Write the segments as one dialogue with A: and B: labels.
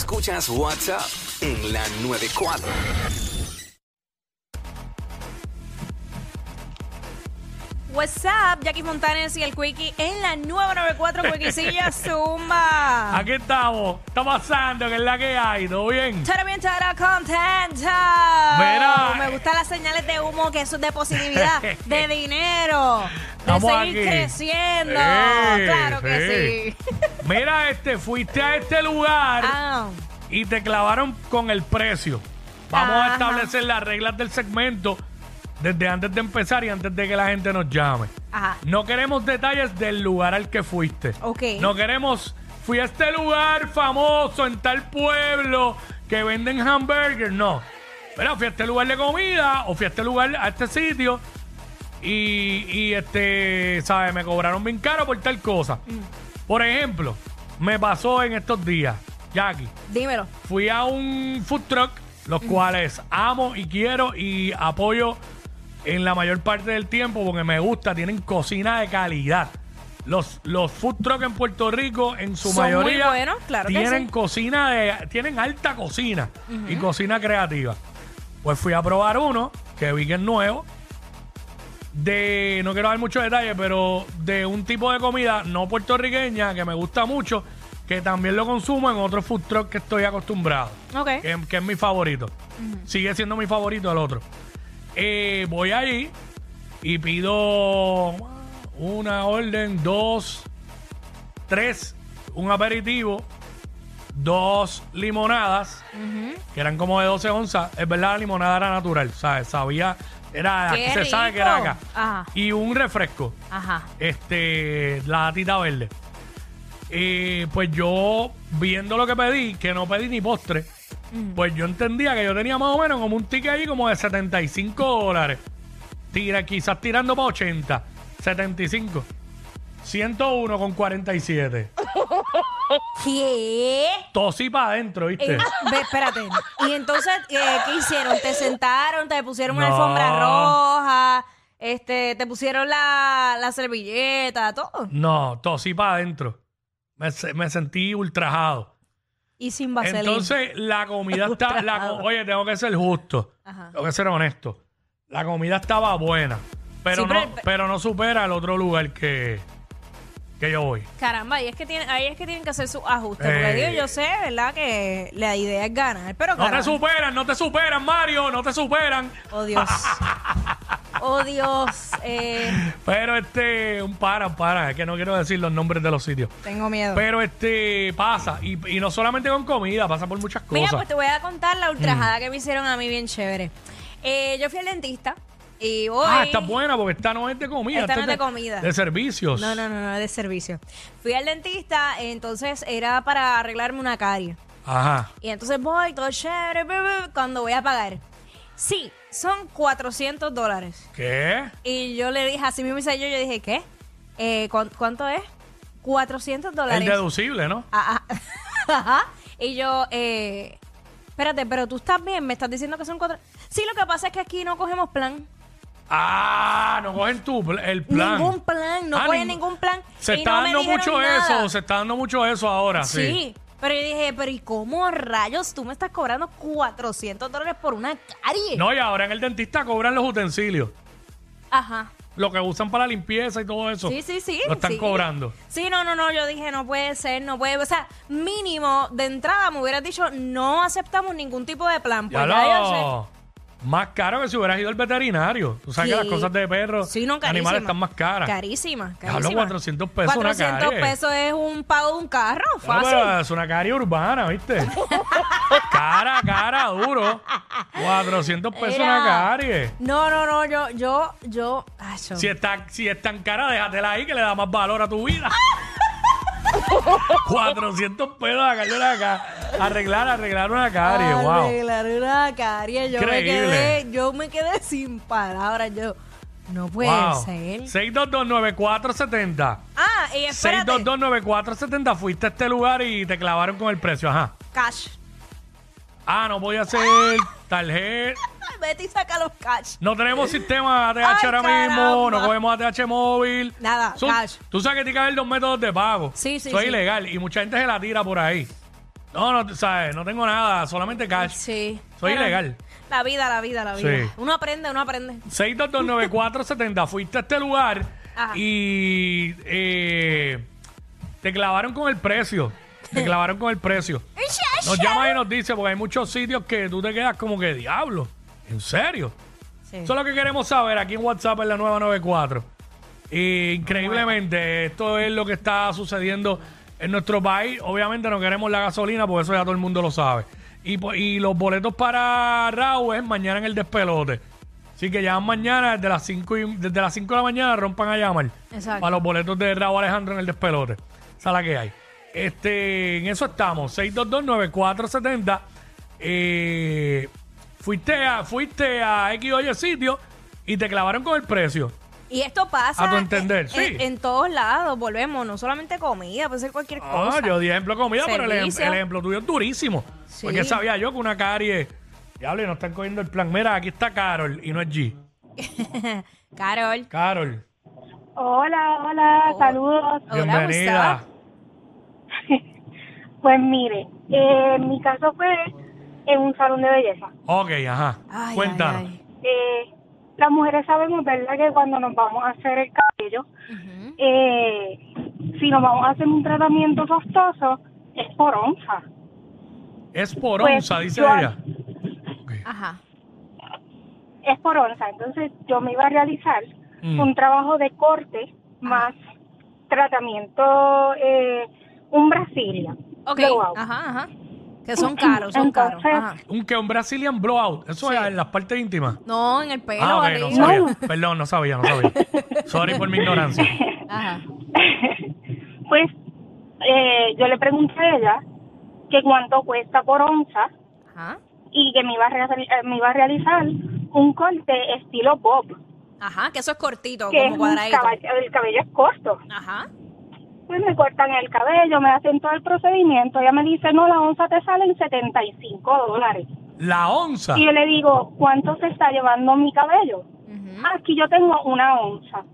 A: Escuchas WhatsApp en la 94.
B: What's up, Jackie Fontanes y el Quickie en la 994 Quickiecilla Zumba.
C: Aquí estamos. ¿Qué está pasando? ¿Qué es la que hay? ¿Todo bien?
B: Chara bien, chara, contenta.
C: Mira.
B: Me gustan las señales de humo, que eso es de positividad, de dinero, de
C: Estamos
B: seguir
C: aquí.
B: creciendo. Claro que sí.
C: Mira, este, fuiste a este lugar
B: Ah,
C: y te clavaron con el precio. Vamos a
B: Ajá.
C: establecer las reglas del segmento desde antes de empezar y antes de que la gente nos llame.
B: ajá.
C: No queremos detalles del lugar al que fuiste.
B: Ok.
C: No queremos, fui a este lugar famoso en tal pueblo que venden hamburgers. No. Pero fui a este lugar de comida o fui a este lugar, a este sitio y, y este, ¿sabes? Me cobraron bien caro por tal cosa. Por ejemplo, me pasó en estos días, Jackie.
B: Dímelo.
C: Fui a un food truck, los cuales amo y quiero y apoyo en la mayor parte del tiempo porque me gusta, tienen cocina de calidad. Los, los food truck en Puerto Rico, en su
B: Son muy
C: mayoría,
B: buenos, claro que
C: tienen
B: sí.
C: cocina de, tienen alta cocina y cocina creativa. Pues fui a probar uno que vi que es nuevo. De, no quiero dar muchos detalles, pero de un tipo de comida no puertorriqueña que me gusta mucho, que también lo consumo en otro food truck que estoy acostumbrado
B: Ok.
C: que, que es mi favorito. Sigue siendo mi favorito el otro. Eh, voy allí y pido una orden, dos, tres, un aperitivo, dos limonadas, que eran como de 12 onzas. Es verdad, la limonada era natural, ¿sabes? Sabía, era,
B: ¡Qué
C: aquí se sabe que era acá.
B: Ajá.
C: Y un refresco
B: Ajá.
C: este, la latita verde. Y pues yo, viendo lo que pedí, que no pedí ni postre, pues yo entendía que yo tenía más o menos como un ticket ahí como de 75 dólares. Tira, quizás tirando para 80, 75. 101 con 47.
B: ¿Qué?
C: Tosí para adentro, ¿viste?
B: Eh, ve, espérate. Y entonces, eh, ¿qué hicieron? ¿Te sentaron? ¿Te pusieron una
C: No.
B: alfombra roja? Este, ¿Te pusieron la, la servilleta? Todo.
C: No, tosí para adentro. Me, me sentí ultrajado.
B: Y sin vaselina.
C: Entonces, la comida está. la co- oye, tengo que ser justo.
B: Ajá.
C: Tengo que ser honesto. La comida estaba buena. Pero,
B: Sí,
C: no,
B: pero-
C: pero no supera el otro lugar que, que yo voy.
B: Caramba, y es que tiene, ahí es que tienen que hacer sus ajustes. Porque
C: Eh.
B: digo, yo sé, ¿verdad? Que la idea es ganar. Pero
C: No te
B: caramba.
C: superan, no te superan, Mario, no te superan.
B: Oh, Dios. Oh, Dios. Eh,
C: Pero este, un para, un para, es que no quiero decir los nombres de los sitios.
B: tengo miedo.
C: Pero este, pasa. Y, y no solamente con comida, pasa por muchas cosas.
B: Mira, pues te voy a contar la
C: Mm.
B: ultrajada que me hicieron a mí bien chévere. Eh, yo fui al dentista y hoy...
C: Ah, está buena porque esta no es de comida.
B: Esta no es de comida.
C: De servicios.
B: No, no, no, no, de servicio. Fui al dentista, entonces era para arreglarme una carie.
C: Ajá.
B: Y entonces voy, todo chévere, bla, bla, cuando voy a pagar. Sí, son 400 dólares.
C: ¿Qué?
B: Y yo le dije, así mismo hice yo, yo dije, ¿qué? Eh, ¿cuán- ¿Cuánto es? 400
C: El
B: dólares.
C: deducible, ¿no?
B: Ah, ah. Ajá. Y yo, eh, espérate, pero tú estás bien, me estás diciendo que son cuatro. Sí, lo que pasa es que aquí no cogemos plan.
C: Ah, no cogen tú pl- el plan.
B: Ningún plan, no
C: Ah,
B: cogen
C: ningún-
B: ningún plan.
C: Se
B: Y
C: está
B: no me
C: dando
B: dijeron
C: mucho
B: nada.
C: eso, se está dando mucho eso ahora, sí.
B: Sí. Pero yo dije, pero ¿y cómo rayos tú me estás cobrando 400 dólares por una carie?
C: No, y ahora en el dentista cobran los utensilios.
B: Ajá.
C: Lo que usan para limpieza y todo eso.
B: Sí, sí, sí.
C: Lo están
B: sí.
C: cobrando.
B: Sí, no, no, no. Yo dije, no puede ser, no puede. O sea, mínimo de entrada me hubieras dicho, no aceptamos ningún tipo de plan. Pues
C: Ya
B: ya yo sé.
C: Más caro que si hubieras ido al veterinario. Tú sabes que
B: Sí.
C: las cosas de perro,
B: Sí, no,
C: de animales están más caras.
B: Carísima,
C: Ya lo
B: carísima.
C: 400 pesos una
B: 400
C: carie.
B: pesos es un pago de un carro, fácil.
C: pero es una carie urbana, ¿viste? cara, cara, duro. 400 pesos
B: Era-
C: una carie.
B: No, no, no, yo, yo, yo, ay, yo-
C: Si está, si es tan cara, déjatela ahí que le da más valor a tu vida. 400 pesos a calle acá. Arreglar, arreglar una carie, wow.
B: Arreglar una carie, yo me quedé, yo me quedé sin palabras, yo, no puede
C: Wow.
B: ser.
C: 6229470.
B: Ah, y espérate,
C: 6229470. Fuiste a este lugar y te clavaron con el precio, ajá.
B: cash.
C: Ah, no podía ser tarjeta.
B: Vete y saca los cash.
C: No tenemos sistema ATH
B: Ay,
C: ahora mismo,
B: caramba.
C: no cogemos ATH móvil.
B: Nada,
C: Son-
B: cash.
C: Tú sabes que tiene que haber dos métodos de pago.
B: Sí, sí,
C: Eso es
B: sí.
C: ilegal y mucha gente se la tira por ahí. No, no, sabes, no tengo nada, solamente cash.
B: Sí.
C: Soy
B: Pero
C: ilegal.
B: La vida, la vida, la vida.
C: Sí.
B: Uno aprende, uno aprende.
C: 6229470. Fuiste a este lugar
B: Ajá.
C: y eh, te clavaron con el precio. Te clavaron con el precio. Nos llama y nos dice, porque hay muchos sitios que tú te quedas como que diablo. ¿En serio?
B: Sí.
C: Eso es lo que queremos saber aquí en WhatsApp en la nueva 94. Y increíblemente, esto es lo que está sucediendo en nuestro país. Obviamente no queremos la gasolina, porque eso ya todo el mundo lo sabe. Y, y los boletos para Raúl es mañana en el despelote. Así que llaman mañana desde las 5 y, desde las 5 de la mañana rompan a llamar.
B: Exacto.
C: Para los boletos de Raúl Alejandro en el despelote. Esa es la que hay. Este, en eso estamos. 6229470. Eh, fuiste a, fuiste a X o Y sitio y te clavaron con el precio.
B: Y esto pasa
C: A tu entender,
B: en,
C: sí.
B: en- en todos lados, volvemos, no solamente comida, puede ser cualquier
C: Ah,
B: cosa.
C: yo di ejemplo de comida, pero el, ejem-
B: Servicio.
C: el ejemplo tuyo es durísimo.
B: Sí.
C: Porque sabía yo que una carie. Diablo, y no están cogiendo el plan. Mira, aquí está Carol y no es G.
B: Carol.
C: Carol,
D: Hola, hola,
B: Oh.
D: saludos.
B: Hola,
C: bienvenida.
D: Pues mire, eh, mi caso fue en un salón de belleza.
C: Ok, ajá.
B: Ay,
C: Cuéntanos.
B: ay,
D: Eh, las mujeres sabemos, ¿verdad?, que cuando nos vamos a hacer el cabello, eh, si nos vamos a hacer un tratamiento costoso, es por onza.
C: Es por
D: Pues,
C: onza, dice
D: yo-
C: ella.
B: Ajá.
D: Es por onza. Entonces, yo me iba a realizar
C: Mm.
D: un trabajo de corte más tratamiento, eh, un Brasilia.
B: Ok. Ajá, ajá. Que son caros, son caros. Ajá.
C: Un que un Brazilian blowout. Eso
B: Sí.
C: es en las partes íntimas.
B: No, en el pelo,
C: Ah, ok, no
B: arriba.
C: sabía. Perdón, no sabía, no sabía. Sorry por mi ignorancia.
B: Ajá.
D: pues eh, yo le pregunté a ella que cuánto cuesta por onza
B: Ajá.
D: y que me iba a, reali- eh, me iba a realizar un corte estilo bob,
B: Ajá, que eso es cortito,
D: que es
B: como
D: un
B: cuadradito.
D: caball- el cabello es corto.
B: Ajá.
D: Pues me cortan el cabello, me hacen todo el procedimiento. Ella me dice, no, la onza te sale en 75 dólares.
C: La onza.
D: Y yo le digo, ¿cuánto se está llevando mi cabello?
B: Ujú.
D: Aquí yo tengo una onza.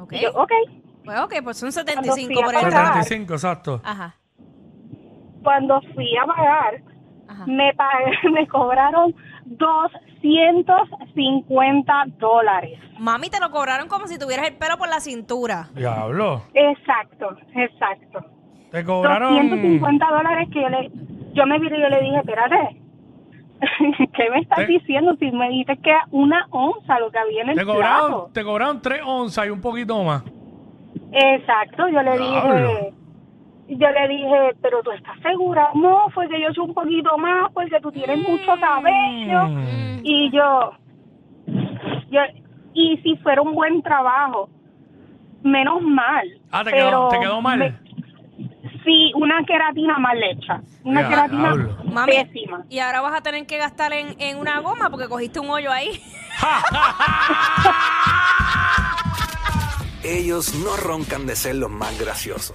B: Ok.
D: Y yo, ok.
B: Pues ok, pues son
D: Cuando
B: 75
D: fui a
B: por el
D: pagar-
C: 75, exacto.
B: Ajá.
D: Cuando fui a pagar,
B: Ajá.
D: me, pag- me cobraron 250 dólares.
B: Mami, te lo cobraron como si tuvieras el pelo por la cintura.
C: Diablo.
D: Exacto, exacto.
C: Te cobraron.
D: 250 dólares que yo le, yo me viré y yo le dije, espérate, ¿qué me estás
C: Te-
D: diciendo si me dices que una onza lo que había en el
C: Te cobraron,
D: plato?
C: te cobraron 3 onzas y un poquito más.
D: Exacto, yo le
C: Diablo.
D: Yo le dije, pero tú estás segura, no, fue que yo eché un poquito más porque tú tienes mucho cabello
C: Mm.
D: y yo, yo, y si fuera un buen trabajo, menos mal.
C: Ah, te
D: pero
C: quedó, te quedó mal.
D: me- sí, una queratina mal hecha, una
C: Ya,
D: queratina
C: diablo.
B: Mami,
D: pésima.
B: y ahora vas a tener que gastar en, en una goma porque cogiste un hoyo ahí.
A: Ellos no roncan de ser los más graciosos,